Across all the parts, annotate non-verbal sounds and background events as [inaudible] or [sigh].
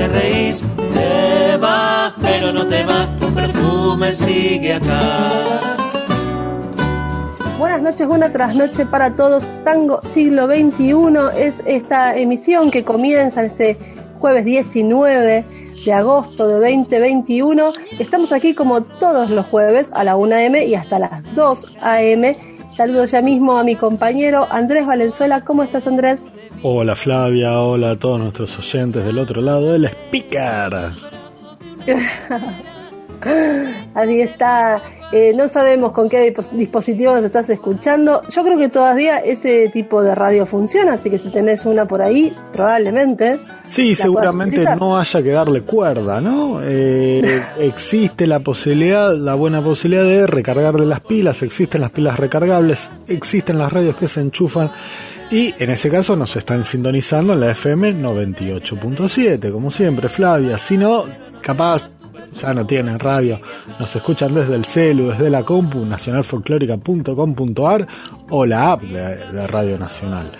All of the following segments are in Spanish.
te reís. Te vas, pero no te vas, tu perfume sigue acá. Buenas noches, buena trasnoche para todos. Tango siglo XXI es esta emisión que comienza este jueves 19 de agosto de 2021. Estamos aquí como todos los jueves a la 1 m y hasta las 2 am. Saludo ya mismo a mi compañero Andrés Valenzuela. ¿Cómo estás, Andrés? Hola, Flavia. Hola a todos nuestros oyentes del otro lado del speaker. [laughs] Así está eh, no sabemos con qué dispositivo nos estás escuchando. Yo creo que todavía ese tipo de radio funciona, así que si tenés una por ahí, probablemente. Sí, seguramente no haya que darle cuerda, ¿no? Eh, [laughs] existe la posibilidad, la buena posibilidad de recargarle las pilas, existen las pilas recargables, existen las radios que se enchufan. Y en ese caso nos están sintonizando en la FM 98.7, como siempre, Flavia. Si no, capaz ya no tienen radio, nos escuchan desde el celu, desde la compu, nacionalfolclórica.com.ar o la app de, Radio Nacional.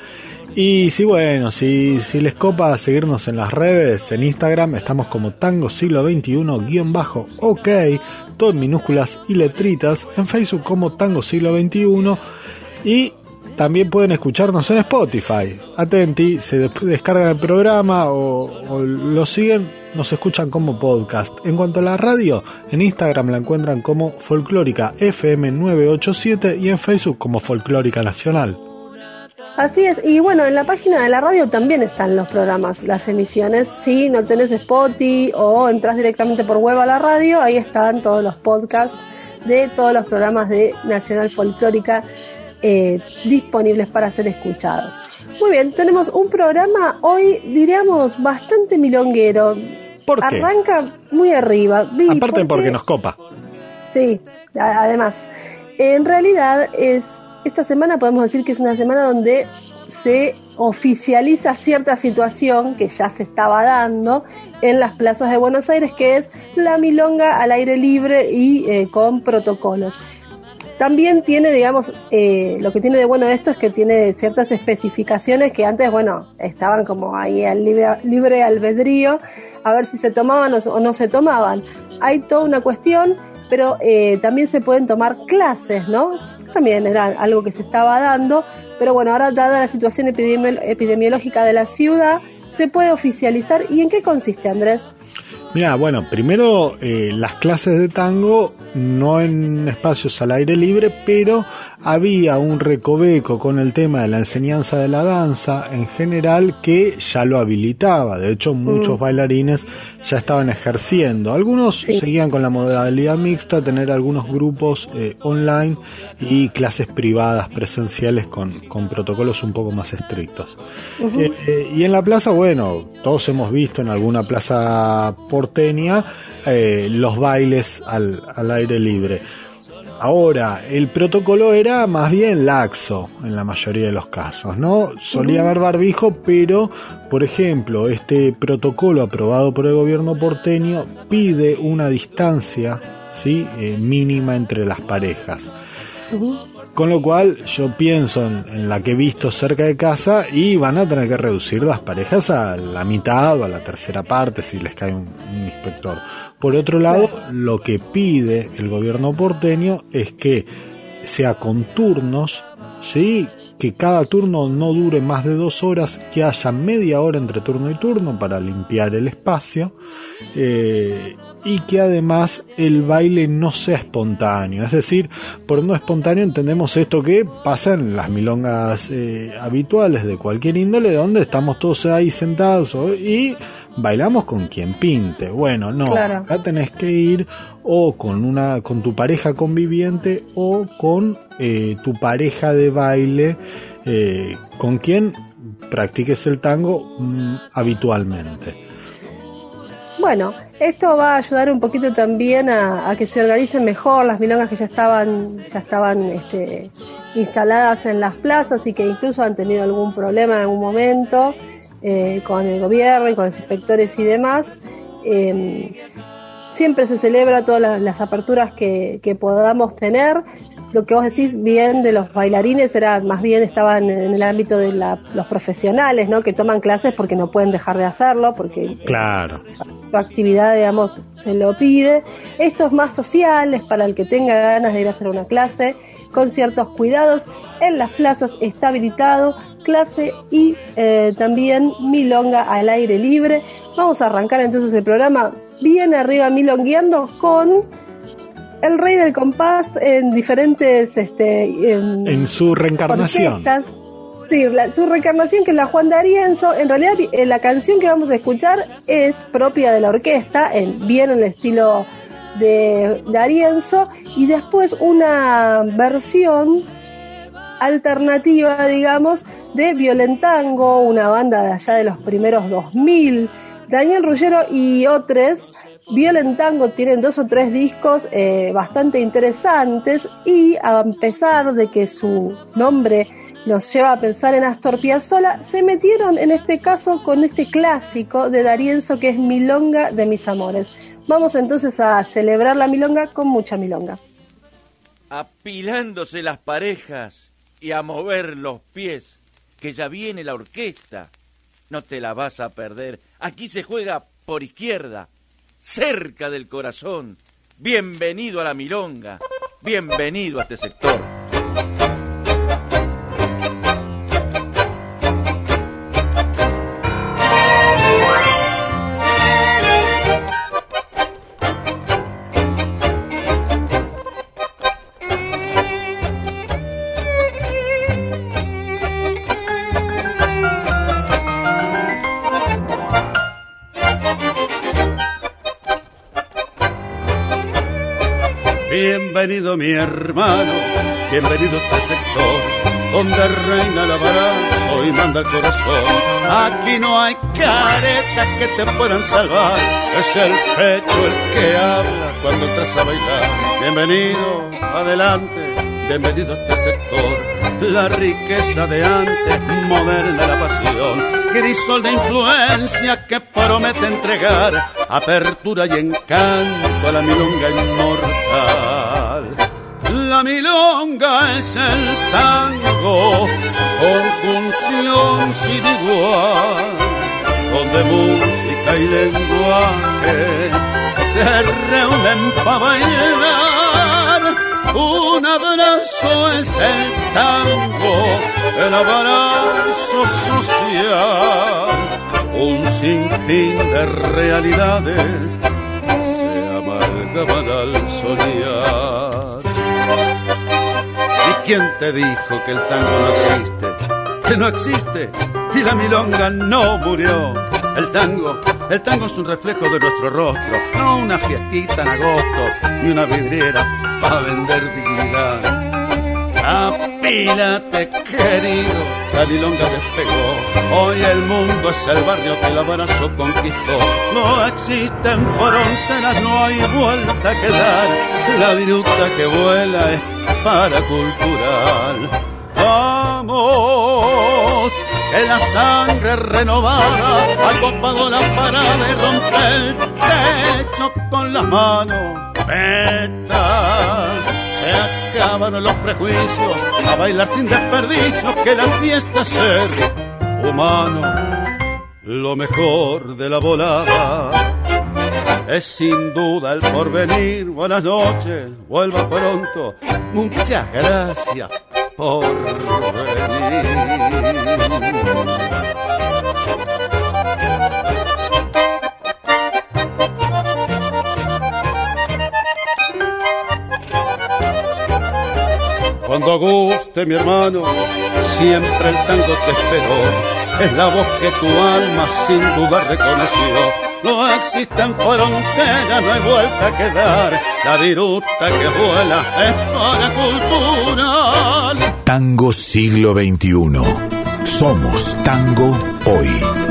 Y si bueno, si, si les copa seguirnos en las redes, en Instagram estamos como Tango Siglo XXI guion bajo OK, todo en minúsculas y letritas, en Facebook como Tango Siglo XXI y también pueden escucharnos en Spotify. Atenti, se descargan el programa o, lo siguen, nos escuchan como podcast. En cuanto a la radio, en Instagram la encuentran como Folclórica FM987 y en Facebook como Folclórica Nacional. Así es, y bueno, en la página de la radio también están los programas, las emisiones. Si no tenés Spotify o entras directamente por web a la radio, ahí están todos los podcasts de todos los programas de Nacional Folclórica eh, disponibles para ser escuchados. Muy bien, tenemos un programa hoy, diríamos, bastante milonguero. ¿Por Arranca muy arriba. Aparte porque, nos copa. Sí, además. En realidad es esta semana podemos decir que es una semana donde se oficializa cierta situación que ya se estaba dando en las plazas de Buenos Aires, que es la milonga al aire libre y eh, con protocolos. También tiene, digamos, eh, lo que tiene de bueno esto es que tiene ciertas especificaciones que antes, bueno, estaban como ahí al libre, albedrío, a ver si se tomaban o, no se tomaban. Hay toda una cuestión, pero eh, también se pueden tomar clases, ¿no? También era algo que se estaba dando, pero bueno, ahora dada la situación epidemiológica de la ciudad, se puede oficializar. ¿Y en qué consiste, Andrés? Mira, bueno, primero eh, las clases de tango no en espacios al aire libre, pero había un recoveco con el tema de la enseñanza de la danza en general que ya lo habilitaba. De hecho, muchos mm. bailarines ya estaban ejerciendo. Algunos seguían con la modalidad mixta, tener algunos grupos eh, online y clases privadas presenciales con, con, protocolos un poco más estrictos. Eh, eh, y en la plaza, bueno, todos hemos visto en alguna plaza porteña los bailes al, al aire libre. Ahora, el protocolo era más bien laxo en la mayoría de los casos, ¿no? Solía haber barbijo, pero, por ejemplo, este protocolo aprobado por el gobierno porteño pide una distancia, ¿sí? Eh, mínima entre las parejas. Con lo cual yo pienso en, la que he visto cerca de casa y van a tener que reducir las parejas a la mitad o a la tercera parte si les cae un, inspector. Por otro lado, lo que pide el gobierno porteño es que sea con turnos, ¿sí? que cada turno no dure más de dos horas, que haya media hora entre turno y turno para limpiar el espacio eh, y que además el baile no sea espontáneo. Es decir, por no espontáneo entendemos esto que pasa en las milongas eh, habituales de cualquier índole, donde estamos todos ahí sentados y bailamos con quien pinte. Bueno, no, acá tenés que ir o con una con tu pareja conviviente o con eh, tu pareja de baile eh, con quien practiques el tango mm, habitualmente. Bueno, esto va a ayudar un poquito también a, que se organicen mejor las milongas que ya estaban ya estaban este, instaladas en las plazas y que incluso han tenido algún problema en algún momento eh, con el gobierno y con los inspectores y demás. Em, siempre se celebra todas las, aperturas que, podamos tener. Lo que vos decís bien de los bailarines era más bien estaban en el ámbito de los profesionales, ¿no? Que toman clases porque no pueden dejar de hacerlo, porque claro. su, actividad, digamos, se lo pide. Esto es más social, es para el que tenga ganas de ir a hacer una clase, con ciertos cuidados. En las plazas está habilitado clase y eh, también milonga al aire libre. Vamos a arrancar entonces el programa bien arriba milongueando con el rey del compás en diferentes este en, su reencarnación sí, su reencarnación que es la Juan de Arienzo en realidad eh, la canción que vamos a escuchar es propia de la orquesta en, bien en el estilo de, de Arienzo y después una versión alternativa digamos de Violentango una banda de allá de los primeros 2000 Daniel Ruggero y otros Violentango tienen dos o tres discos eh, bastante interesantes y a pesar de que su nombre nos lleva a pensar en Astor Piazzolla, se metieron en este caso con este clásico de Darienzo que es Milonga de mis amores. Vamos entonces a celebrar la milonga con mucha milonga. Apilándose las parejas y a mover los pies, que ya viene la orquesta no te la vas a perder. Aquí se juega por izquierda, cerca del corazón. Bienvenido a la milonga, bienvenido a este sector. Bienvenido mi hermano, bienvenido a este sector, donde reina la baraja y manda el corazón. Aquí no hay caretas que te puedan salvar, es el pecho el que habla cuando entras a bailar. Bienvenido, adelante, bienvenido a este sector, la riqueza de antes, moderna la pasión, crisol de influencia que promete entregar apertura y encanto a la milonga inmortal. La milonga es el tango, conjunción sin igual, donde música y lenguaje se reúnen para bailar. Un abrazo es el tango, el abrazo social un sinfín de realidades se amalgaman al soñar. ¿Y quién te dijo que el tango no existe? Que no existe y la milonga no murió. El tango, el tango es un reflejo de nuestro rostro, no una fiestita en agosto, ni una vidriera para vender dignidad. Apílate, querido, la milonga despegó. Hoy el mundo es el barrio que el abrazo conquistó. No existen fronteras, no hay vuelta que dar. La viruta que vuela es para cultural. Vamos, que la sangre renovada ha copado la parada y rompe el techo con las manos. Veta, se acaban los prejuicios, a bailar sin desperdicio, que la fiesta es ser humano. Lo mejor de la volada es sin duda el porvenir. Buenas noches, vuelva pronto. Muchas gracias por venir. Cuando guste mi hermano, siempre el tango te esperó. Es la voz que tu alma sin duda reconoció. No existen fronteras, no hay vuelta a quedar. La viruta que vuela es para cultural. Tango siglo XXI. Somos tango hoy.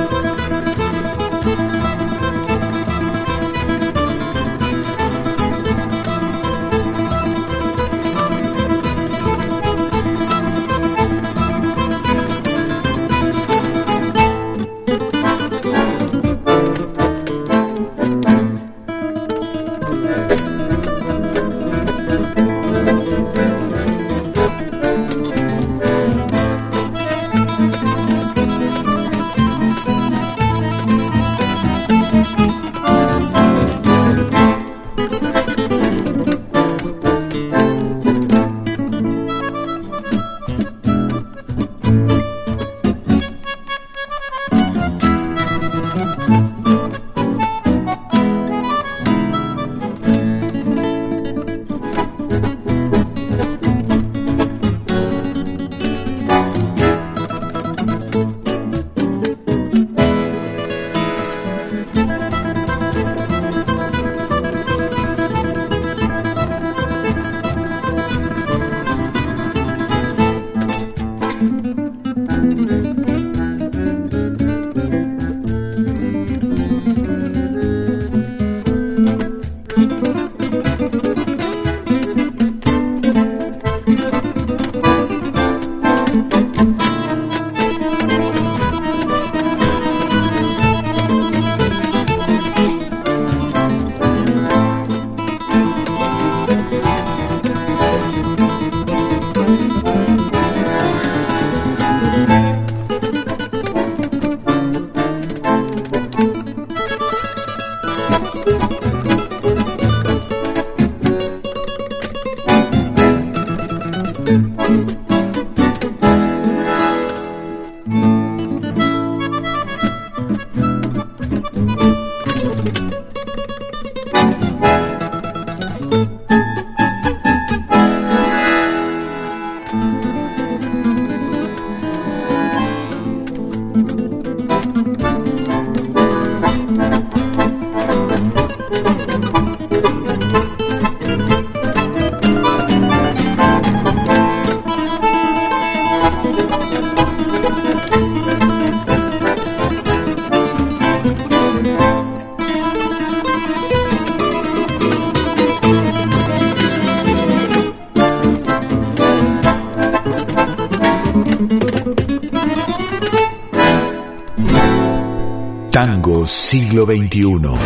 Siglo XXI.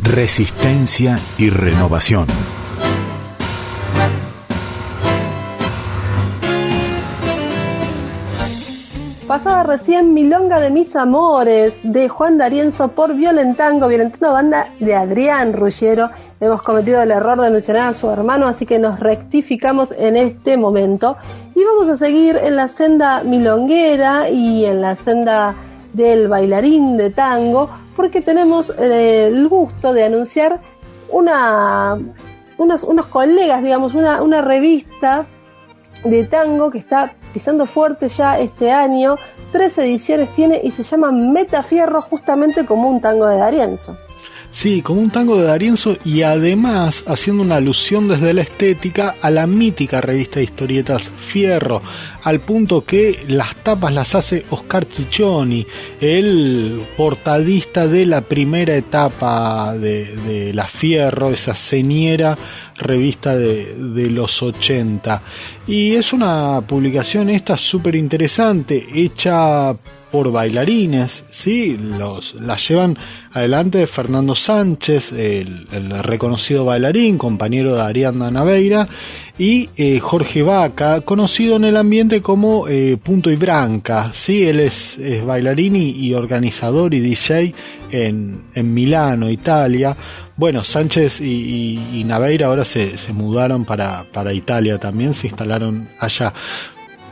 Resistencia y renovación. Pasaba recién Milonga de mis amores de Juan D'Arienzo por Violentango, Violentando banda de Adrián Ruggiero. Hemos cometido el error de mencionar a su hermano, así que nos rectificamos en este momento. Y vamos a seguir en la senda milonguera y en la senda del bailarín de tango porque tenemos eh, el gusto de anunciar una, unos, unos colegas, digamos, una, una revista de tango que está pisando fuerte ya este año. Tres ediciones tiene y se llama Metafierro justamente como un tango de Darienzo. Sí, como un tango de Darienzo y además haciendo una alusión desde la estética a la mítica revista de historietas Fierro, al punto que las tapas las hace Oscar Ciccioni, el portadista de la primera etapa de, la Fierro, esa señera revista de, de, los 80. Y es una publicación esta súper interesante, hecha por bailarines, ¿sí? Los, las llevan adelante Fernando Sánchez, el, reconocido bailarín, compañero de Ariadna Naveira, y eh, Jorge Vaca, conocido en el ambiente como eh, Punto y Branca, ¿sí? Él es, bailarín y, organizador y DJ en, en Milano, Italia. Bueno, Sánchez y, Naveira ahora se, se mudaron para, para Italia también, se instalaron allá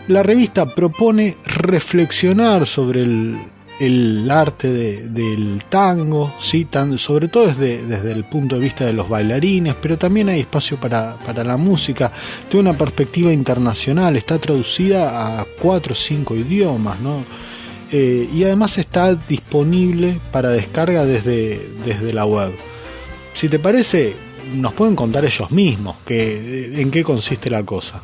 la revista propone reflexionar sobre el, arte del tango, ¿sí? sobre todo desde, desde, el punto de vista de los bailarines, pero también hay espacio para, la música, tiene una perspectiva internacional, está traducida a cuatro o cinco idiomas, ¿no? Eh, y además está disponible para descarga desde, desde la web. Si te parece, nos pueden contar ellos mismos en qué consiste la cosa.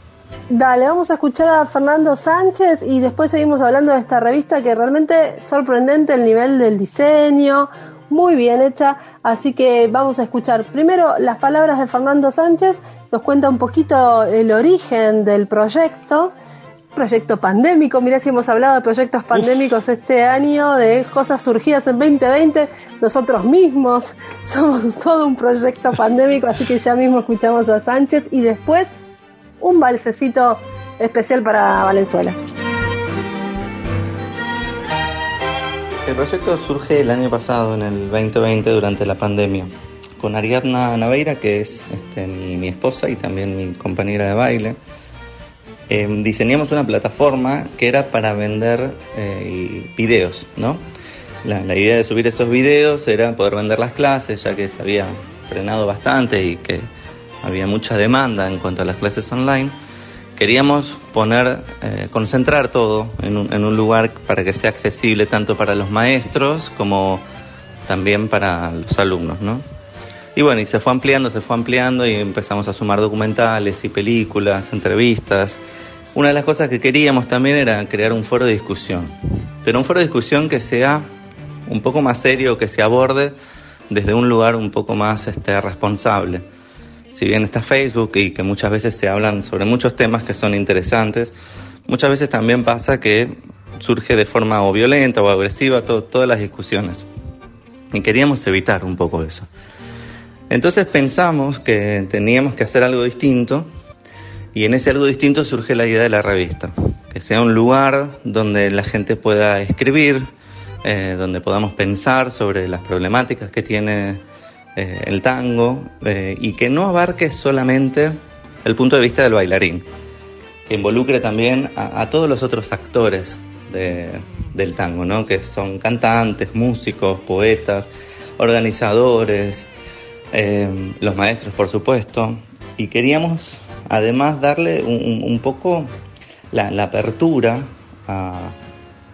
Dale, vamos a escuchar a Fernando Sánchez y después seguimos hablando de esta revista que realmente sorprendente el nivel del diseño, muy bien hecha, así que vamos a escuchar primero las palabras de Fernando Sánchez, nos cuenta un poquito el origen del proyecto, proyecto pandémico, mirá si hemos hablado de proyectos pandémicos este año, de cosas surgidas en 2020, nosotros mismos somos [laughs] todo un proyecto pandémico, así que ya mismo escuchamos a Sánchez y después un balsecito especial para Valenzuela. El proyecto surge el año pasado, en el 2020, durante la pandemia, con Ariadna Naveira, que es este, mi, esposa y también mi compañera de baile. Em, diseñamos una plataforma que era para vender eh, videos, ¿no? La, la, idea de subir esos videos era poder vender las clases, ya que se había frenado bastante y que había mucha demanda en cuanto a las clases online, queríamos poner, eh, concentrar todo en un, lugar para que sea accesible tanto para los maestros como también para los alumnos, ¿no? Y bueno, y se fue ampliando, se fue ampliando y empezamos a sumar documentales y películas, entrevistas. Una de las cosas que queríamos también era crear un foro de discusión, pero un foro de discusión que sea un poco más serio, que se aborde desde un lugar un poco más este, responsable si bien está Facebook y que muchas veces se hablan sobre muchos temas que son interesantes, muchas veces también pasa que surge de forma o violenta o agresiva todas las discusiones. Y queríamos evitar un poco eso. Entonces pensamos que teníamos que hacer algo distinto y en ese algo distinto surge la idea de la revista, que sea un lugar donde la gente pueda escribir, eh, donde podamos pensar sobre las problemáticas que tiene eh, el tango eh, y que no abarque solamente el punto de vista del bailarín, que involucre también a, todos los otros actores del tango, ¿no? que son cantantes, músicos, poetas, organizadores, eh, los maestros por supuesto, y queríamos además darle un, poco la, apertura a,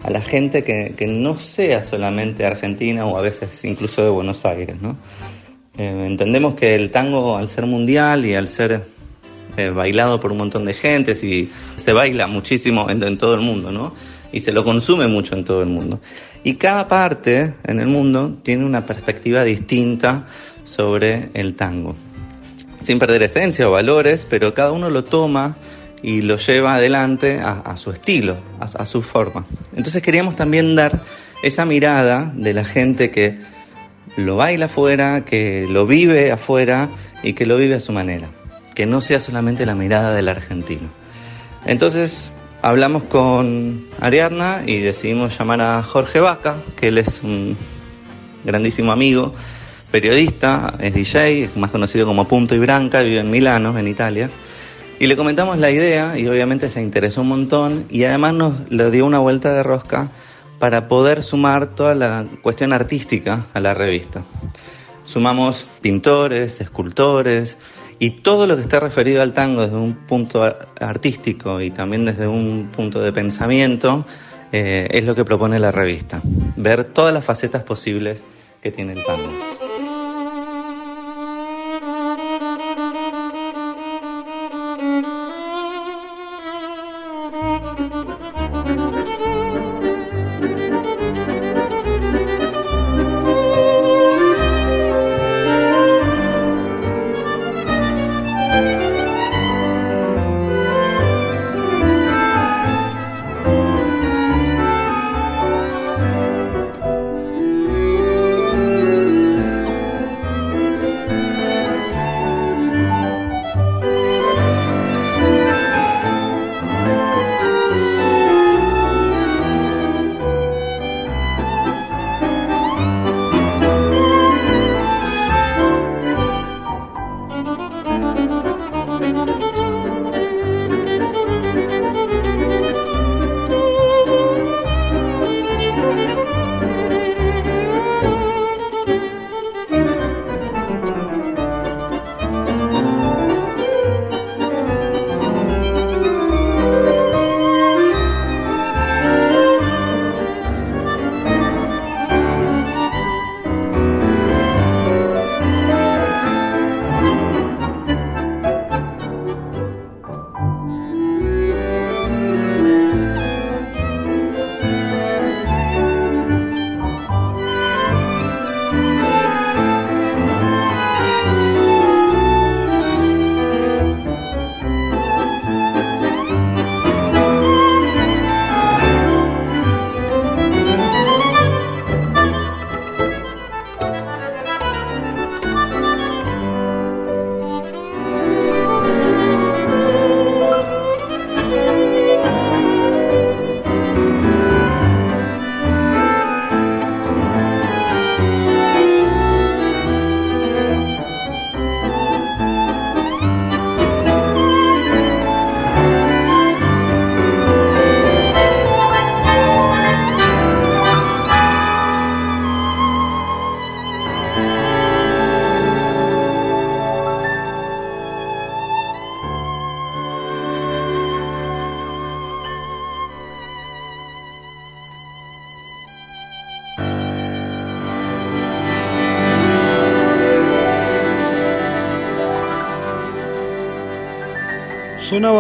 la gente que, que, no sea solamente argentina o a veces incluso de Buenos Aires, ¿no? Eh, entendemos que el tango, al ser mundial y al ser eh, bailado por un montón de gente, y se baila muchísimo en, todo el mundo, ¿no? Y se lo consume mucho en todo el mundo. Y cada parte en el mundo tiene una perspectiva distinta sobre el tango. Sin perder esencia o valores, pero cada uno lo toma y lo lleva adelante a, su estilo, a su forma. Entonces queríamos también dar esa mirada de la gente que lo baila afuera, que lo vive afuera y que lo vive a su manera, que no sea solamente la mirada del argentino. Entonces hablamos con Ariadna y decidimos llamar a Jorge Vaca, que él es un grandísimo amigo, periodista, es DJ, más conocido como Punto y Branca, vive en Milano, en Italia. Y le comentamos la idea y obviamente se interesó un montón y además nos le dio una vuelta de rosca para poder sumar toda la cuestión artística a la revista. Sumamos pintores, escultores y todo lo que está referido al tango desde un punto artístico y también desde un punto de pensamiento eh, es lo que propone la revista. Ver todas las facetas posibles que tiene el tango.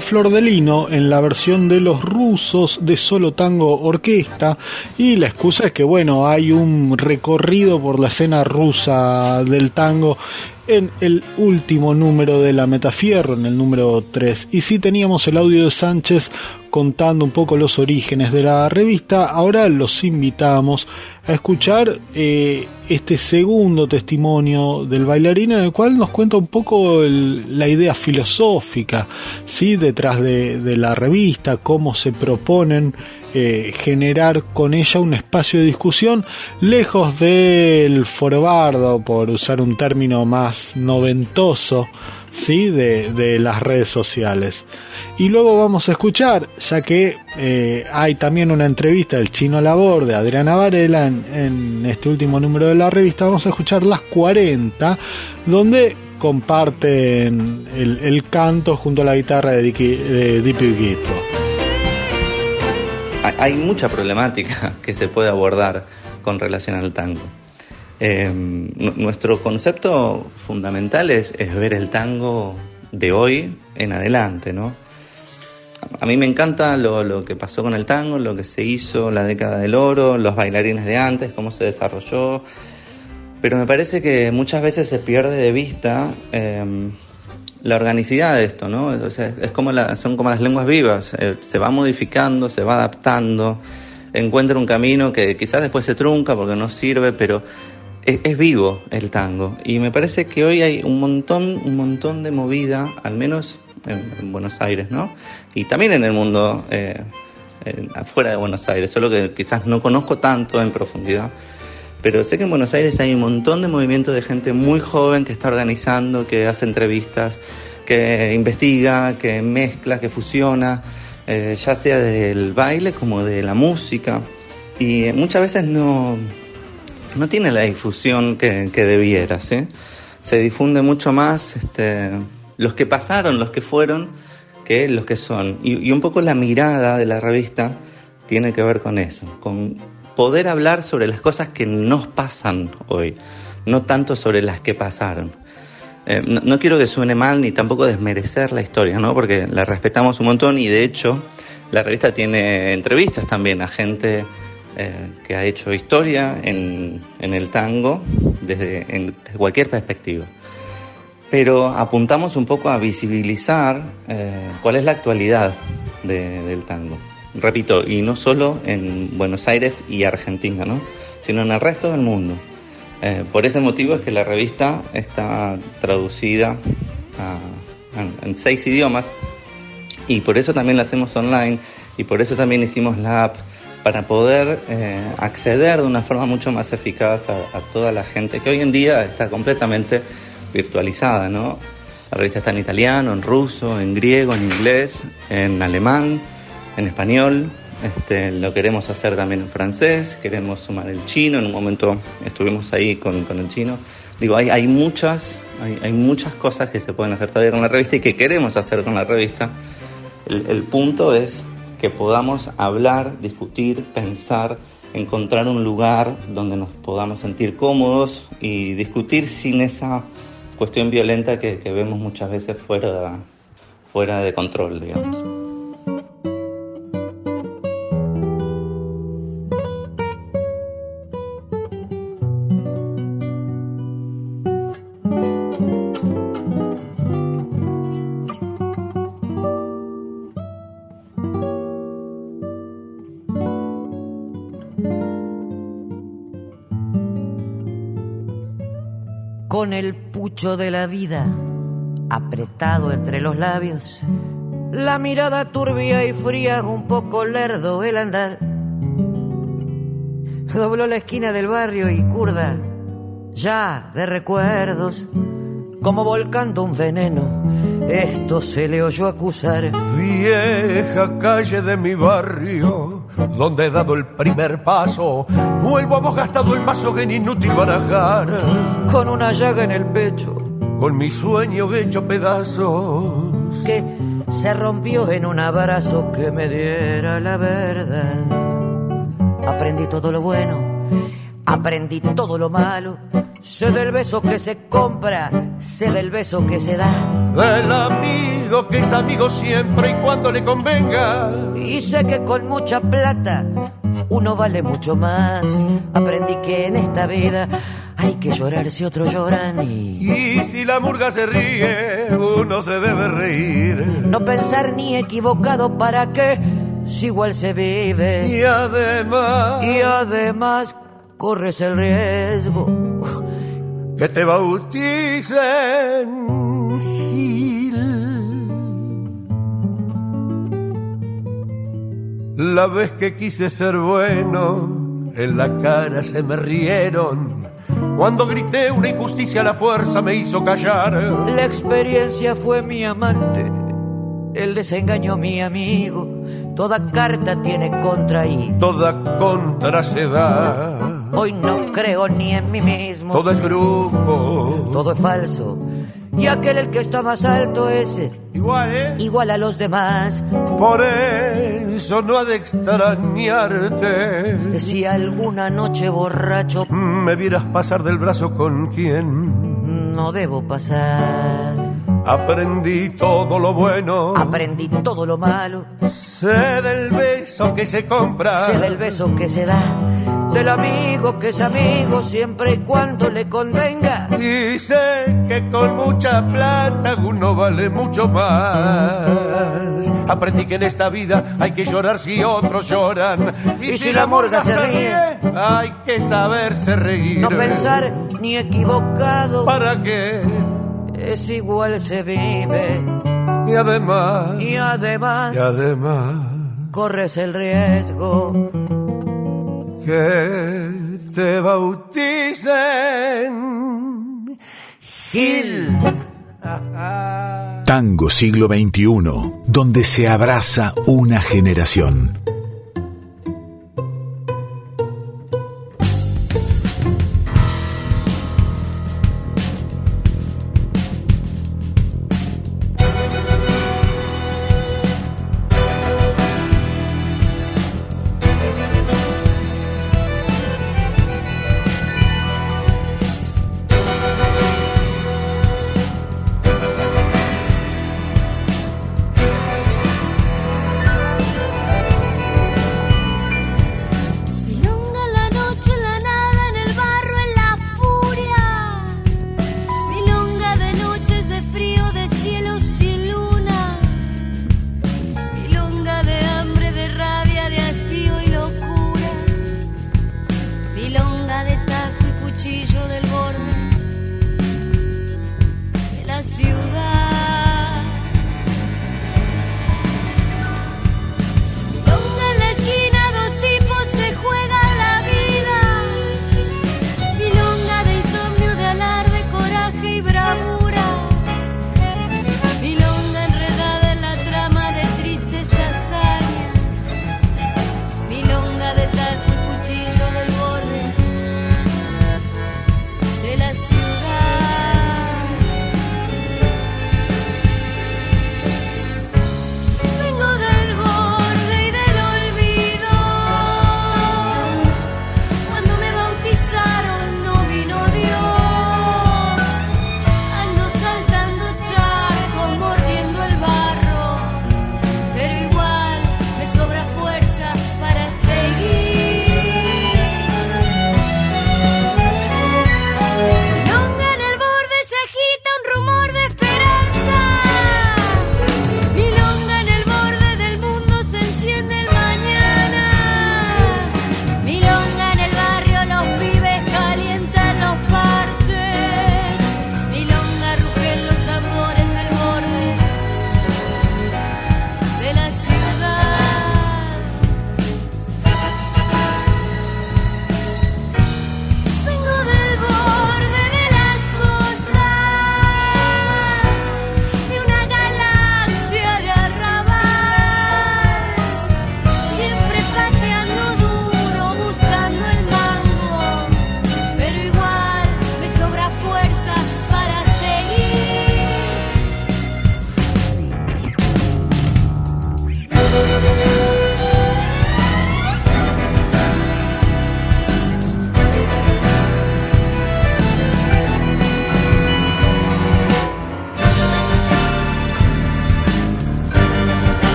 Flor de Lino en la versión de los rusos de Solo Tango Orquesta y la excusa es que bueno, hay un recorrido por la escena rusa del tango en el último número de la Metafierro, en el número 3. Y si teníamos el audio de Sánchez contando un poco los orígenes de la revista, ahora los invitamos a escuchar eh, este segundo testimonio del bailarín en el cual nos cuenta un poco la idea filosófica ¿sí? detrás de, la revista, cómo se proponen eh, generar con ella un espacio de discusión lejos del forobardo, por usar un término más noventoso, ¿sí? de, las redes sociales. Y luego vamos a escuchar, ya que eh, hay también una entrevista del Chino Labor de Adriana Varela en, este último número de la revista, vamos a escuchar las 40, donde comparten el, canto junto a la guitarra de, de Dipi Hay mucha problemática [laughs] que se puede abordar con relación al tango. Eh, nuestro concepto fundamental es, ver el tango de hoy en adelante, ¿no? A mí me encanta lo, que pasó con el tango, lo que se hizo, la década del oro, los bailarines de antes, cómo se desarrolló, pero me parece que muchas veces se pierde de vista em, la organicidad de esto, ¿no? es como son como las lenguas vivas, eh, se va modificando, se va adaptando, encuentra un camino que quizás después se trunca porque no sirve, pero es, vivo el tango y me parece que hoy hay un montón, un montón de movida, al menos en, Buenos Aires, ¿no? Y también en el mundo eh, afuera de Buenos Aires, solo que quizás no conozco tanto en profundidad. Pero sé que en Buenos Aires hay un montón de movimientos de gente muy joven que está organizando, que hace entrevistas, que investiga, que mezcla, que fusiona, eh, ya sea del baile como de la música. Y muchas veces no, no tiene la difusión que, debiera, ¿sí? Se difunde mucho más este, los que pasaron, los que fueron, que los que son. Y, un poco la mirada de la revista tiene que ver con eso, con poder hablar sobre las cosas que nos pasan hoy, no tanto sobre las que pasaron. Eh, no, quiero que suene mal ni tampoco desmerecer la historia, ¿no? Porque la respetamos un montón y de hecho la revista tiene entrevistas también a gente eh, que ha hecho historia en, el tango desde, cualquier perspectiva. Pero apuntamos un poco a visibilizar eh, cuál es la actualidad del tango. Repito, y no solo en Buenos Aires y Argentina, ¿no? sino en el resto del mundo. Eh, por ese motivo es que la revista está traducida en, en seis idiomas y por eso también la hacemos online y por eso también hicimos la app para poder eh, acceder de una forma mucho más eficaz a, toda la gente que hoy en día está completamente virtualizada, ¿no? La revista está en italiano, en ruso, en griego, en inglés, en alemán, en español. Este, lo queremos hacer también en francés, queremos sumar el chino. En un momento estuvimos ahí con, el chino. Digo, hay, hay muchas, hay, hay, muchas cosas que se pueden hacer todavía con la revista y que queremos hacer con la revista. El, el punto es que podamos hablar, discutir, pensar, encontrar un lugar donde nos podamos sentir cómodos y discutir sin esa cuestión violenta que, vemos muchas veces fuera, fuera de control, digamos. Con el pucho de la vida apretado entre los labios, la mirada turbia y fría, un poco lerdo el andar. Dobló la esquina del barrio y curda, ya de recuerdos, como volcando un veneno, esto se le oyó acusar. Vieja calle de mi barrio donde he dado el primer paso, vuelvo a gastado el paso que inútil barajar. Con una llaga en el pecho, con mi sueño hecho pedazos, que se rompió en un abrazo que me diera la verdad. Aprendí todo lo bueno aprendí todo lo malo. Sé del beso que se compra, sé del beso que se da. Del amigo que es amigo siempre y cuando le convenga. Y sé que con mucha plata uno vale mucho más. Aprendí que en esta vida hay que llorar si otros lloran y... Y si la murga se ríe, uno se debe reír. No pensar ni equivocado para qué, si igual se vive. Y además... Y además corres el riesgo que te bauticen Gil. La vez que quise ser bueno, en la cara se me rieron. Cuando grité una injusticia, la fuerza me hizo callar. La experiencia fue mi amante, el desengaño mi amigo. Toda carta tiene contra y toda contra se da. Hoy no creo ni en mí mismo. Todo es grupo. Todo es falso. Y aquel el que está más alto es igual, ¿eh? igual a los demás. Por eso no ha de extrañarte. Si alguna noche borracho me vieras pasar del brazo con quien no debo pasar. Aprendí todo lo bueno. Aprendí todo lo malo. Sé del beso que se compra. Sé del beso que se da del amigo que es amigo siempre y cuando le convenga. Y sé que con mucha plata uno vale mucho más. Aprendí que en esta vida hay que llorar si otros lloran. Y, si, la morga se ríe, hay que saberse reír. No pensar ni equivocado. ¿Para qué? Es igual se vive. Y además. Y además. Y además. Corres el riesgo que te bauticen Gil. Tango siglo XXI, donde se abraza una generación.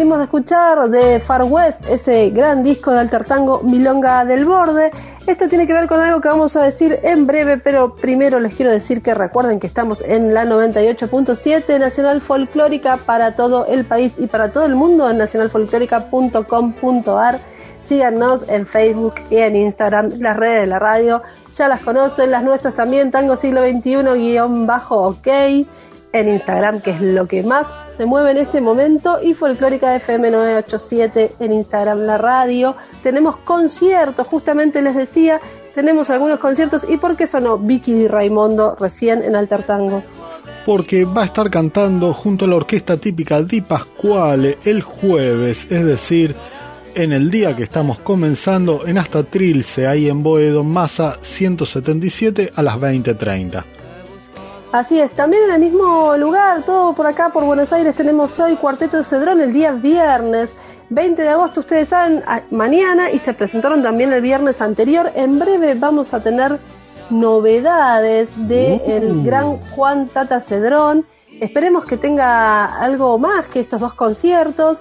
Venimos escuchar de Far West, ese gran disco de alter tango Milonga del Borde. Esto tiene que ver con algo que vamos a decir en breve, pero primero les quiero decir que recuerden que estamos en la 98.7 Nacional Folclórica para todo el país y para todo el mundo en nacionalfolclórica.com.ar. Síganos en Facebook y en Instagram, las redes de la radio. Ya las conocen, las nuestras también, Tango Siglo XXI-OK en Instagram, que es lo que más se mueve en este momento, y Folclórica FM 987 en Instagram, la radio. Tenemos conciertos, justamente les decía, tenemos algunos conciertos. ¿Y por qué sonó Vicky Di Raimondo recién en Alter Tango? Porque va a estar cantando junto a la orquesta típica Di Pasquale el jueves, es decir, en el día que estamos comenzando en Hasta Trilce, ahí en Boedo, Masa 177 a las 20.30. Así es, también en el mismo lugar, todo por acá, por Buenos Aires, tenemos hoy Cuarteto de Cedrón el día viernes, 20 de agosto, ustedes saben, mañana, y se presentaron también el viernes anterior. En breve vamos a tener novedades del el uh. gran Juan Tata Cedrón. Esperemos que tenga algo más que estos dos conciertos.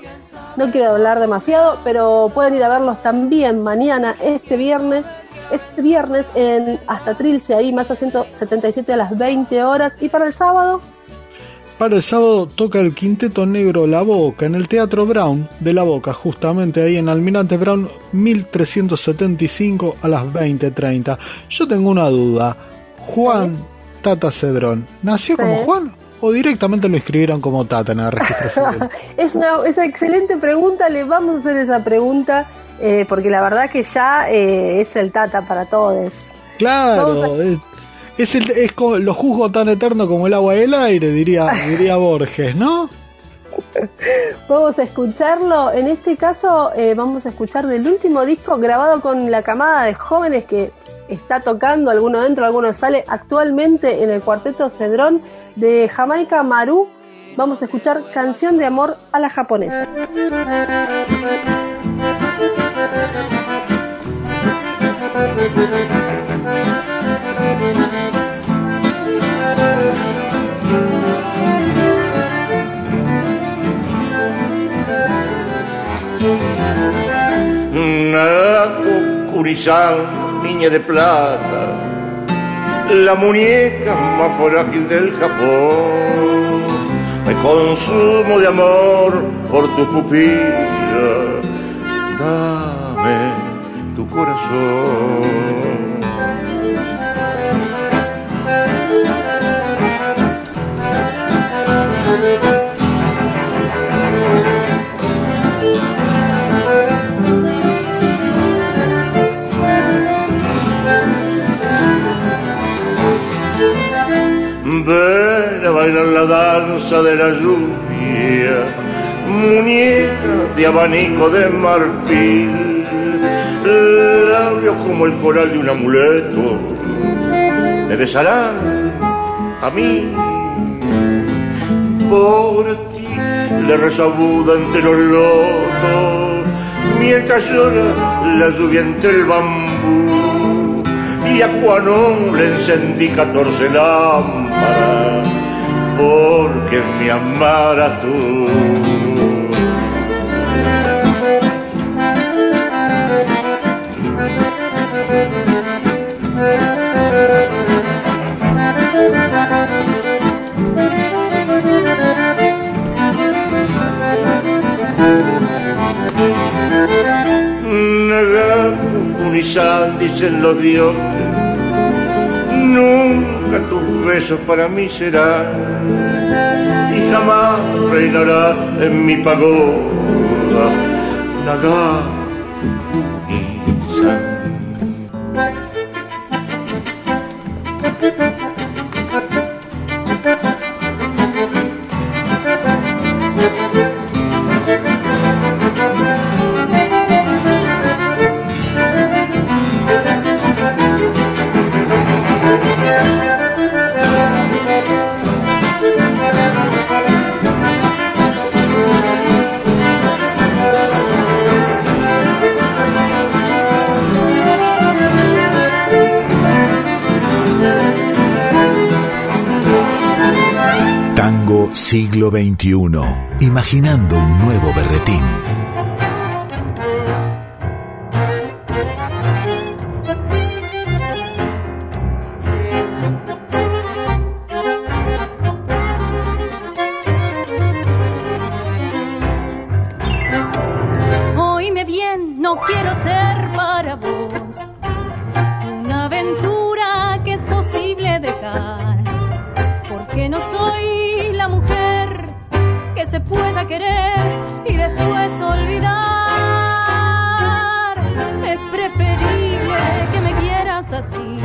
No quiero hablar demasiado, pero pueden ir a verlos también mañana, este viernes, este viernes en Hasta Trilce, ahí más a 177 a las 20 horas. ¿Y para el sábado? Para el sábado toca el Quinteto Negro La Boca en el Teatro Brown de La Boca, justamente ahí en Almirante Brown 1375 a las 20.30. Yo tengo una duda. Juan Tata Cedrón, ¿nació como Juan? O directamente lo escribieron como Tata en el registro [laughs] es una esa excelente pregunta, le vamos a hacer esa pregunta eh, porque la verdad que ya eh, es el Tata para todos. Claro, es, el, es lo juzgo tan eterno como el agua y el aire, diría, [laughs] diría Borges, ¿no? Vamos a escucharlo, en este caso eh, vamos a escuchar del último disco grabado con la camada de jóvenes que está tocando, alguno dentro, alguno sale actualmente en el cuarteto Cedrón de Jamaica Maru. Vamos a escuchar Canción de Amor a la japonesa. Nakukurizan, niña de plata, la muñeca más frágil del Japón. Me consumo de amor por tu pupila, dame tu corazón. Ven a bailar la danza de la lluvia, muñeca de abanico de marfil, labios como el coral de un amuleto, me besarán a mí. Por ti le resabuda entre los lotos, mientras llora la lluvia entre el bambú y a Juanón le encendí catorce lámparas porque me amaras tú. Dicen los dioses, nunca tus besos para mí serán y jamás reinará en mi pagoda. Nada imaginando un nuevo pueda querer y después olvidar. Es preferible que me quieras así,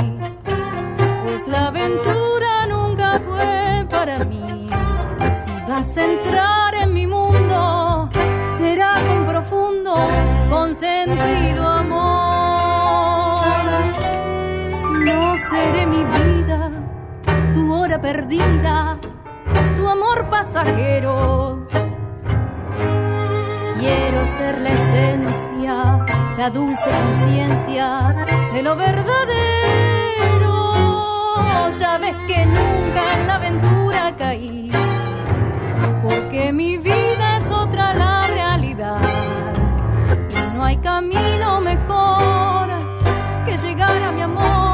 pues la aventura nunca fue para mí. Si vas a entrar en mi mundo, será con profundo, con sentido amor. No seré mi vida, tu hora perdida, tu amor pasajero quiero ser la esencia, la dulce conciencia de lo verdadero. Ya ves que nunca en la aventura caí, porque mi vida es otra la realidad. Y no hay camino mejor que llegar a mi amor.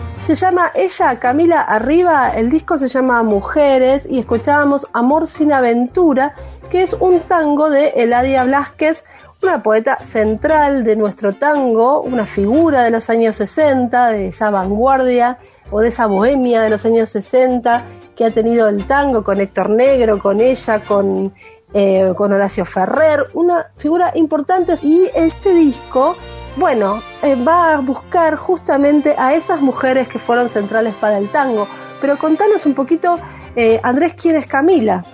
Se llama Ella, Camila Arriba, el disco se llama Mujeres y escuchábamos Amor sin Aventura, que es un tango de Eladia Blasquez, una poeta central de nuestro tango, una figura de los años 60, de esa vanguardia o de esa bohemia de los años 60 que ha tenido el tango con Héctor Negro, con ella, con eh, con Horacio Ferrer, una figura importante. Y este disco, bueno, eh, va a buscar justamente a esas mujeres que fueron centrales para el tango. Pero contanos un poquito, eh, Andrés, ¿quién es Camila?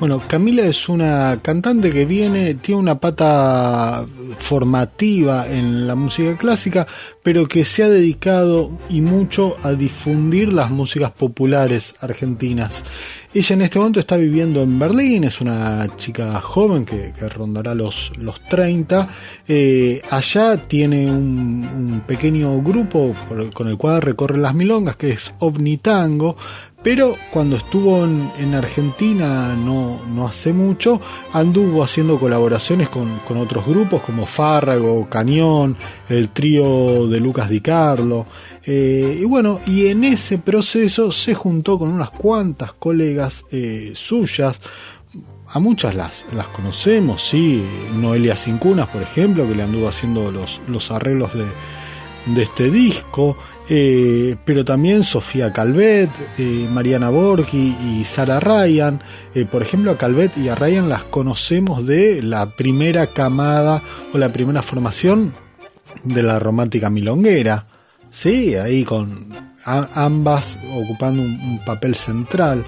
Bueno, Camila es una cantante que viene, tiene una pata formativa en la música clásica, pero que se ha dedicado y mucho a difundir las músicas populares argentinas. Ella en este momento está viviendo en Berlín, es una chica joven que, rondará los, los 30. Eh, allá tiene un, pequeño grupo con el cual recorre las milongas, que es Tango. Pero cuando estuvo en, Argentina no, no, hace mucho, anduvo haciendo colaboraciones con, con, otros grupos como Fárrago, Cañón, el trío de Lucas Di Carlo. Eh, y bueno, y en ese proceso se juntó con unas cuantas colegas eh, suyas. A muchas las, las conocemos, sí. Noelia Cincunas, por ejemplo, que le anduvo haciendo los, los arreglos de, de este disco. Eh, pero también Sofía Calvet, eh, Mariana Borghi y Sara Ryan. Eh, por ejemplo, a Calvet y a Ryan las conocemos de la primera camada o la primera formación de la romántica milonguera. Sí, ahí con ambas ocupando un, papel central.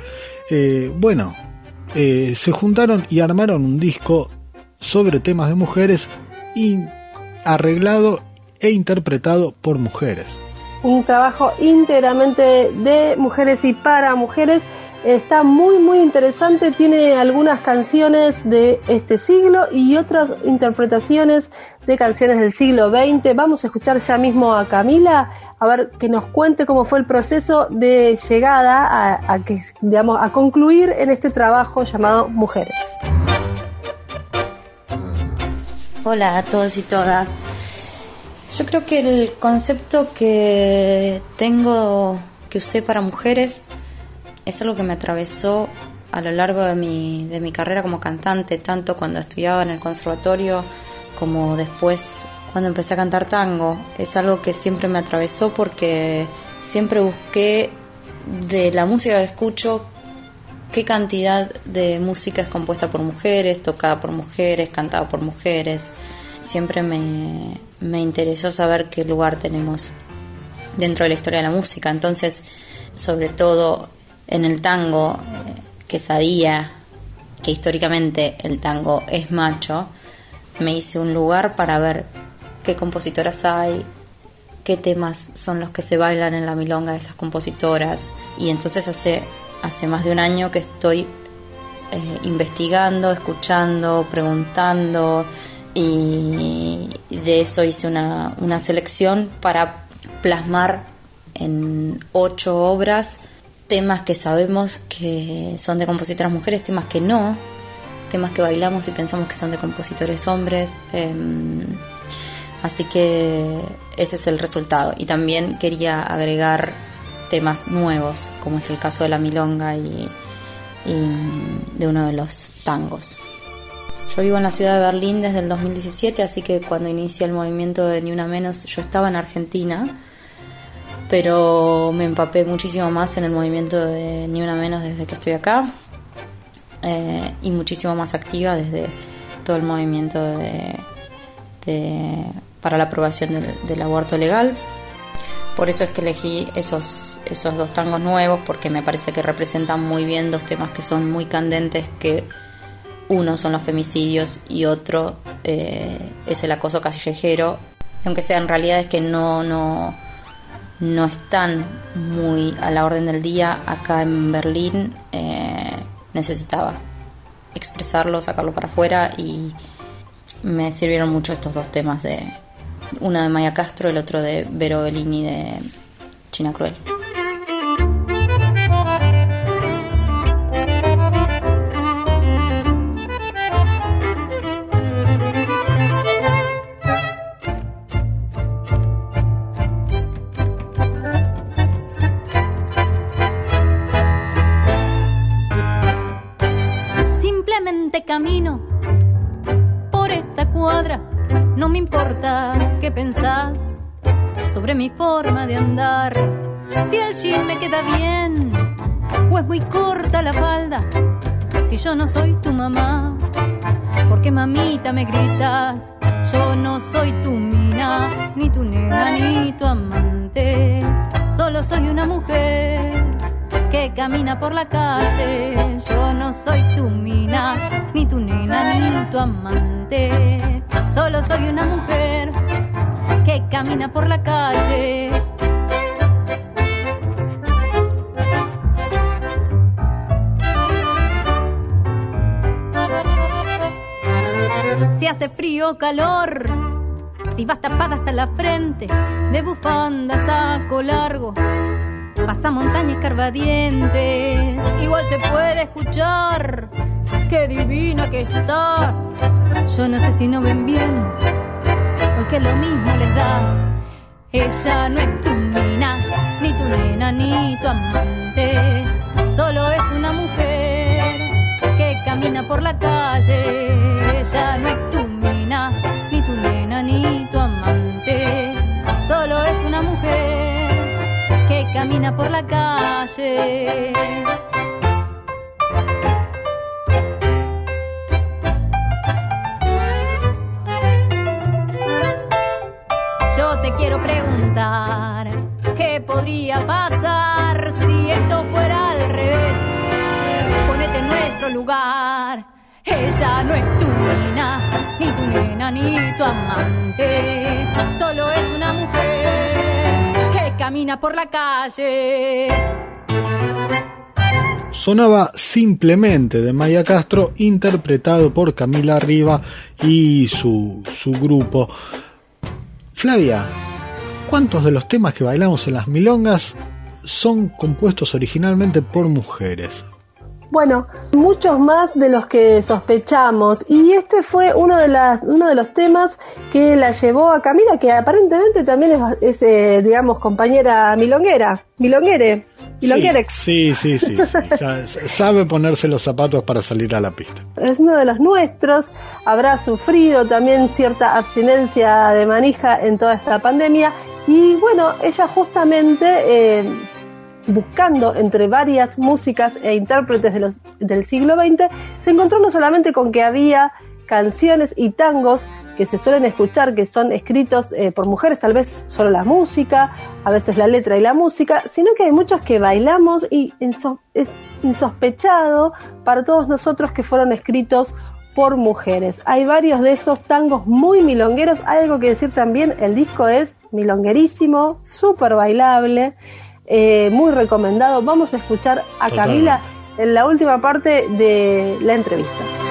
bueno, se juntaron y armaron un disco sobre temas de mujeres arreglado e interpretado por mujeres un trabajo íntegramente de mujeres y para mujeres. Está muy muy interesante, tiene algunas canciones de este siglo y otras interpretaciones de canciones del siglo XX. Vamos a escuchar ya mismo a Camila a ver que nos cuente cómo fue el proceso de llegada a, a que digamos a concluir en este trabajo llamado Mujeres. Hola a todos y todas. Yo creo que el concepto que tengo, que usé para mujeres, es algo que me atravesó a lo largo de mi, de mi carrera como cantante, tanto cuando estudiaba en el conservatorio como después cuando empecé a cantar tango. Es algo que siempre me atravesó porque siempre busqué de la música que escucho qué cantidad de música es compuesta por mujeres, tocada por mujeres, cantada por mujeres. Siempre me, me interesó saber qué lugar tenemos dentro de la historia de la música. Entonces, sobre todo en el tango, eh, que sabía que históricamente el tango es macho, me hice un lugar para ver qué compositoras hay, qué temas son los que se bailan en la milonga de esas compositoras. Y entonces hace, hace más de un año que estoy eh, investigando, escuchando, preguntando y de eso hice una, una selección para plasmar en ocho obras temas que sabemos que son de compositoras mujeres, temas que no, temas que bailamos y pensamos que son de compositores hombres. Em, así que ese es el resultado. Y también quería agregar temas nuevos, como es el caso de la milonga y, y de uno de los tangos. Yo vivo en la ciudad de Berlín desde el 2017, así que cuando inicia el movimiento de Ni Una Menos yo estaba en Argentina pero me empapé muchísimo más en el movimiento de Ni Una Menos desde que estoy acá eh, y muchísimo más activa desde todo el movimiento de, para la aprobación del, aborto legal. Por eso es que elegí esos, esos dos tangos nuevos porque me parece que representan muy bien dos temas que son muy candentes que uno son los femicidios y otro eh, es el acoso callejero, aunque sean realidades que no, no, no están muy a la orden del día acá en Berlín, eh, necesitaba expresarlo, sacarlo para afuera y me sirvieron mucho estos dos temas de una de Maya Castro, el otro de Vero Bellini de China Cruel. Qué pensás sobre mi forma de andar. Si el jean me queda bien o es muy corta la falda. Si yo no soy tu mamá, porque mamita me gritas. Yo no soy tu mina, ni tu nena, ni tu amante. Solo soy una mujer que camina por la calle. Yo no soy tu mina, ni tu nena, ni tu amante. Solo soy una mujer camina por la calle. Si hace frío o calor, si vas tapada hasta la frente, de bufanda saco largo pasa montañas carvadientes, igual se puede escuchar, qué divina que estás. Yo no sé si no ven bien, que lo mismo les da. Ella no es tu mina, ni tu nena, ni tu amante, solo es una mujer que camina por la calle. Ella no es tu mina, ni tu nena, ni tu amante, solo es una mujer camina por la calle. Te quiero preguntar, ¿qué podría pasar si esto fuera al revés? Ponete en nuestro lugar. Ella no es tu mina, ni tu nena, ni tu amante. Solo es una mujer camina por la calle. Sonaba simplemente de Maya Castro, interpretado por Camila Riva y su, su grupo. Flavia, ¿cuántos de los temas que bailamos en las milongas son compuestos originalmente por mujeres? Bueno, muchos más de los que sospechamos. Y este fue uno de, las, uno de los temas que la llevó a Camila, que aparentemente también es, eh, digamos, compañera milonguera, milonguere. Y lo quiere. Sí, sí, sí. sabe ponerse los zapatos para salir a la pista. Es uno de los nuestros. Habrá sufrido también cierta abstinencia de manija en toda esta pandemia. Y bueno, ella justamente eh, buscando entre varias músicas e intérpretes de los, del siglo XX, se encontró no solamente con que había canciones y tangos que se suelen escuchar, que son escritos eh, por mujeres, tal vez solo la música, a veces la letra y la música, sino que hay muchos que bailamos y es insospechado para todos nosotros que fueron escritos por mujeres. Hay varios de esos tangos muy milongueros, hay algo que decir también, el disco es milonguerísimo, súper bailable, eh, muy recomendado. Vamos a escuchar a Camila en la última parte de la entrevista.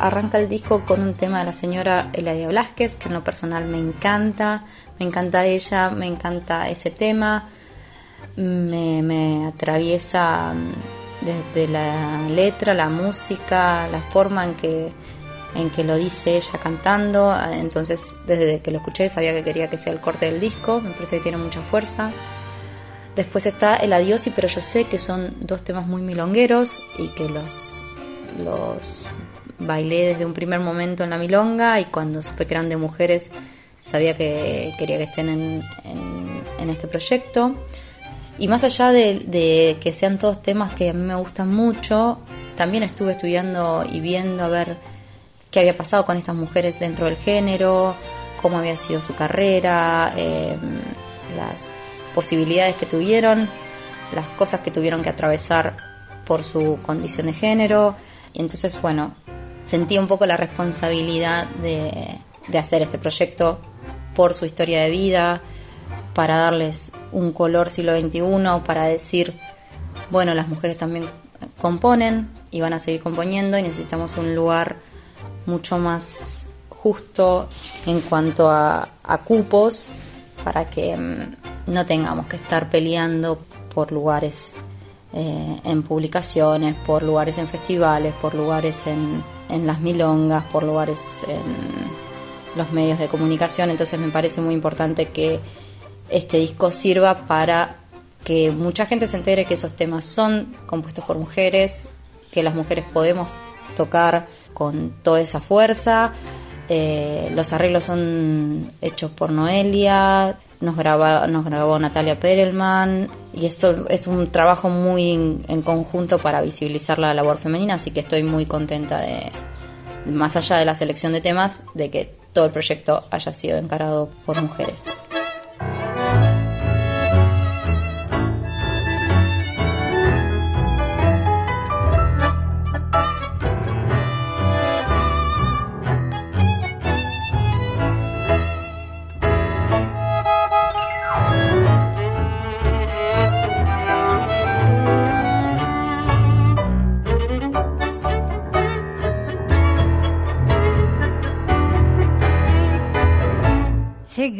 Arranca el disco con un tema de la señora Eladia Blasquez, que en lo personal me encanta, me encanta ella, me encanta ese tema, me, atraviesa mm, desde la letra, la música, la forma en que, en que lo dice ella cantando, entonces desde que lo escuché sabía que quería que sea el corte del disco, me parece que tiene mucha fuerza. Después está El Adiós y Pero Yo Sé, que son dos temas muy milongueros y que los, los bailé desde un primer momento en la milonga y cuando supe que eran de mujeres sabía que quería que estén en, este proyecto. Y más allá de, que sean todos temas que a mí me gustan mucho, también estuve estudiando y viendo a ver qué había pasado con estas mujeres dentro del género, cómo había sido su carrera, em, las posibilidades que tuvieron, las cosas que tuvieron que atravesar por su condición de género. Y entonces, bueno, sentí un poco la responsabilidad de, hacer este proyecto por su historia de vida, para darles un color siglo XXI, para decir, bueno, las mujeres también componen y van a seguir componiendo y necesitamos un lugar mucho más justo en cuanto a, a cupos para que mm, no tengamos que estar peleando por lugares eh, en publicaciones, por lugares en festivales, por lugares en, en las milongas, por lugares en los medios de comunicación. Entonces me parece muy importante que este disco sirva para que mucha gente se entere que esos temas son compuestos por mujeres, que las mujeres podemos tocar con toda esa fuerza. Eh, los arreglos son hechos por Noelia, nos, graba, nos grabó Natalia Perelman y eso es un trabajo muy en, conjunto para visibilizar la labor femenina, así que estoy muy contenta de, más allá de la selección de temas, de que todo el proyecto haya sido encarado por mujeres.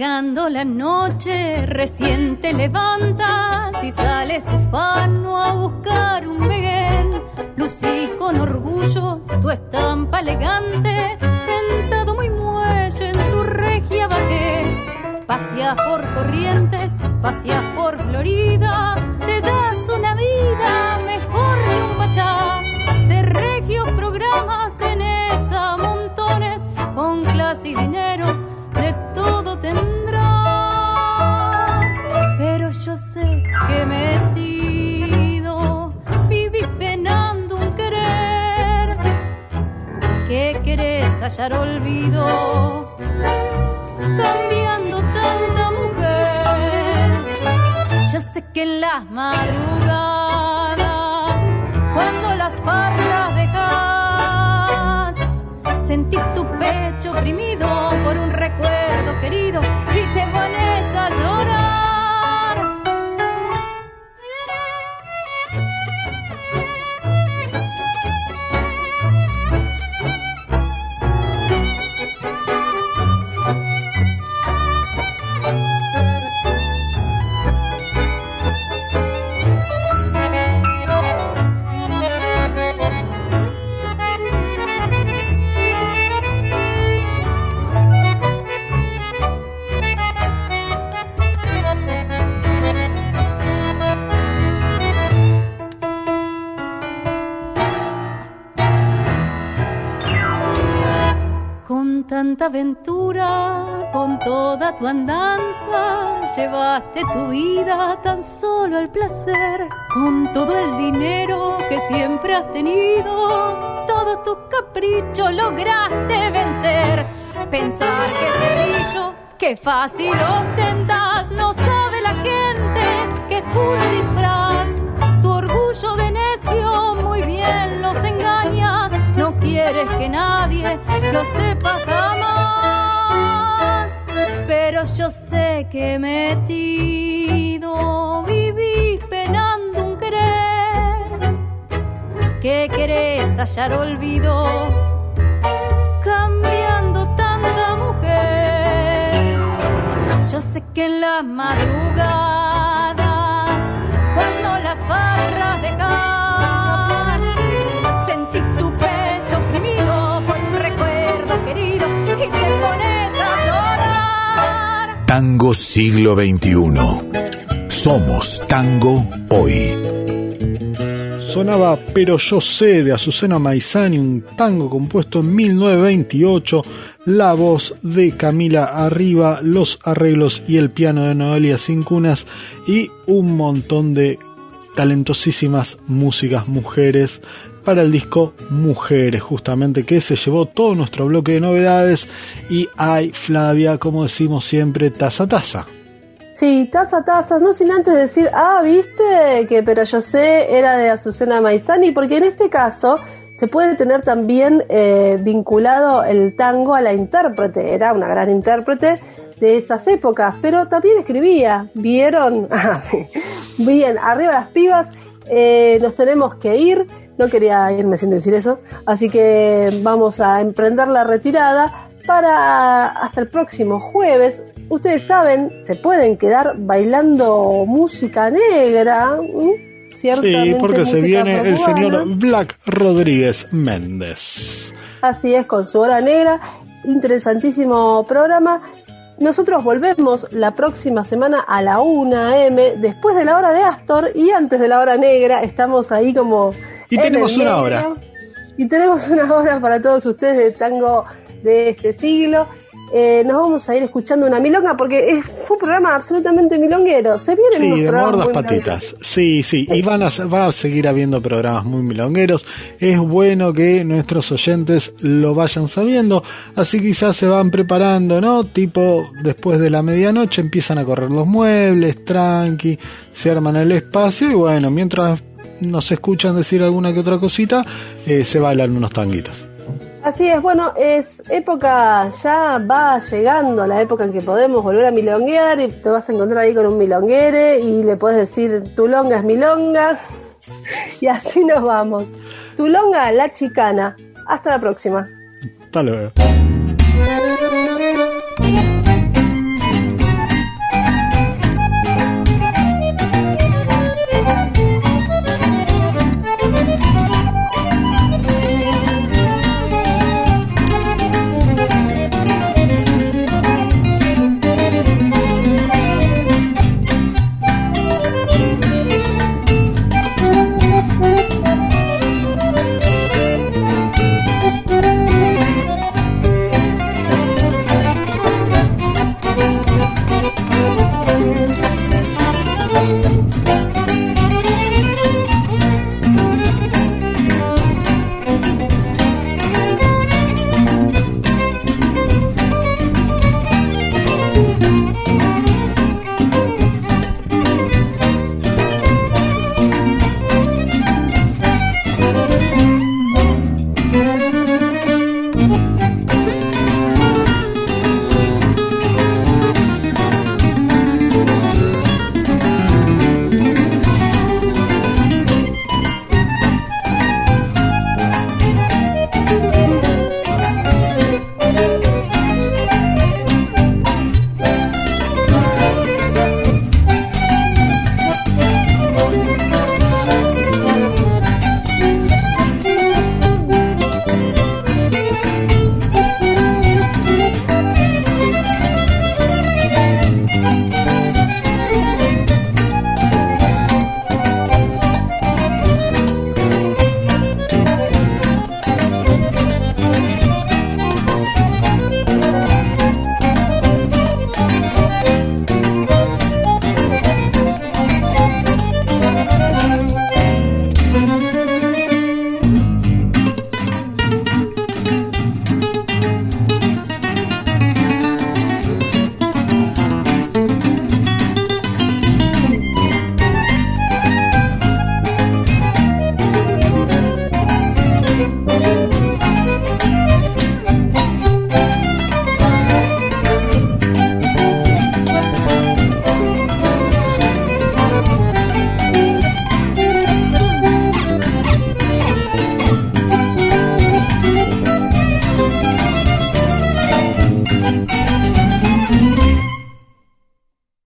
Llegando la noche, recién te levantas y sales ufano a buscar un veguén. Lucí con orgullo tu estampa elegante, sentado muy muelle en tu regia bajé. Paseas por corrientes, paseas por Florida, olvido, cambiando tanta mujer. Yo sé que en las madrugadas, cuando las farras dejas, sentí tu pecho oprimido por un recuerdo querido y te tu andanza, llevaste tu vida tan solo al placer, con todo el dinero que siempre has tenido, todos tus caprichos lograste vencer. Pensar que ese brillo, que fácil ostentas, no sabe la gente que es puro disfraz. Tu orgullo de necio muy bien los engaña, no quieres que nadie lo sepa jamás. Pero yo sé que metido vivís penando un querer, que querés hallar olvido, cambiando tanta mujer. Yo sé que en las madrugadas, cuando las farras dejas, Tango siglo XXI. Somos tango hoy. Sonaba Pero yo sé de Azucena Maizani, un tango compuesto en 1928, la voz de Camila Arriba, los arreglos y el piano de Noelia Cincunas y un montón de talentosísimas músicas mujeres para el disco Mujeres, justamente que se llevó todo nuestro bloque de novedades y hay Flavia, como decimos siempre, taza taza. Sí, taza, taza, no sin antes decir, ah, viste, que pero yo sé, era de Azucena Maizani, porque en este caso se puede tener también eh, vinculado el tango a la intérprete, era una gran intérprete de esas épocas, pero también escribía, ¿vieron? [laughs] Ah, sí. Bien, arriba las pibas, eh, nos tenemos que ir, no quería irme sin decir eso, así que vamos a emprender la retirada para hasta el próximo jueves. Ustedes saben, se pueden quedar bailando música negra. ¿m? Sí, Ciertamente porque se viene el señor Black Rodríguez Méndez. Así es, con su hora negra. Interesantísimo programa. Nosotros volvemos la próxima semana a la 1 a.m. después de la hora de Astor y antes de la hora negra. Estamos ahí como. Y en tenemos una medio. hora. Y tenemos una hora para todos ustedes de tango de este siglo. Eh, nos vamos a ir escuchando una milonga porque es- fue un programa absolutamente milonguero. Se vienen Sí, unos de mordas patitas. Sí, sí, y van a, va a seguir habiendo programas muy milongueros. Es bueno que nuestros oyentes lo vayan sabiendo, así quizás se van preparando, ¿no? Tipo, después de la medianoche empiezan a correr los muebles, tranqui, se arman el espacio y bueno, mientras nos escuchan decir alguna que otra cosita, eh, se bailan unos tanguitos. Así es, bueno, es época, ya va llegando la época en que podemos volver a milonguear y te vas a encontrar ahí con un milonguere y le puedes decir tu longa es milonga [laughs] y así nos vamos. Tu longa, la chicana. Hasta la próxima. Hasta luego.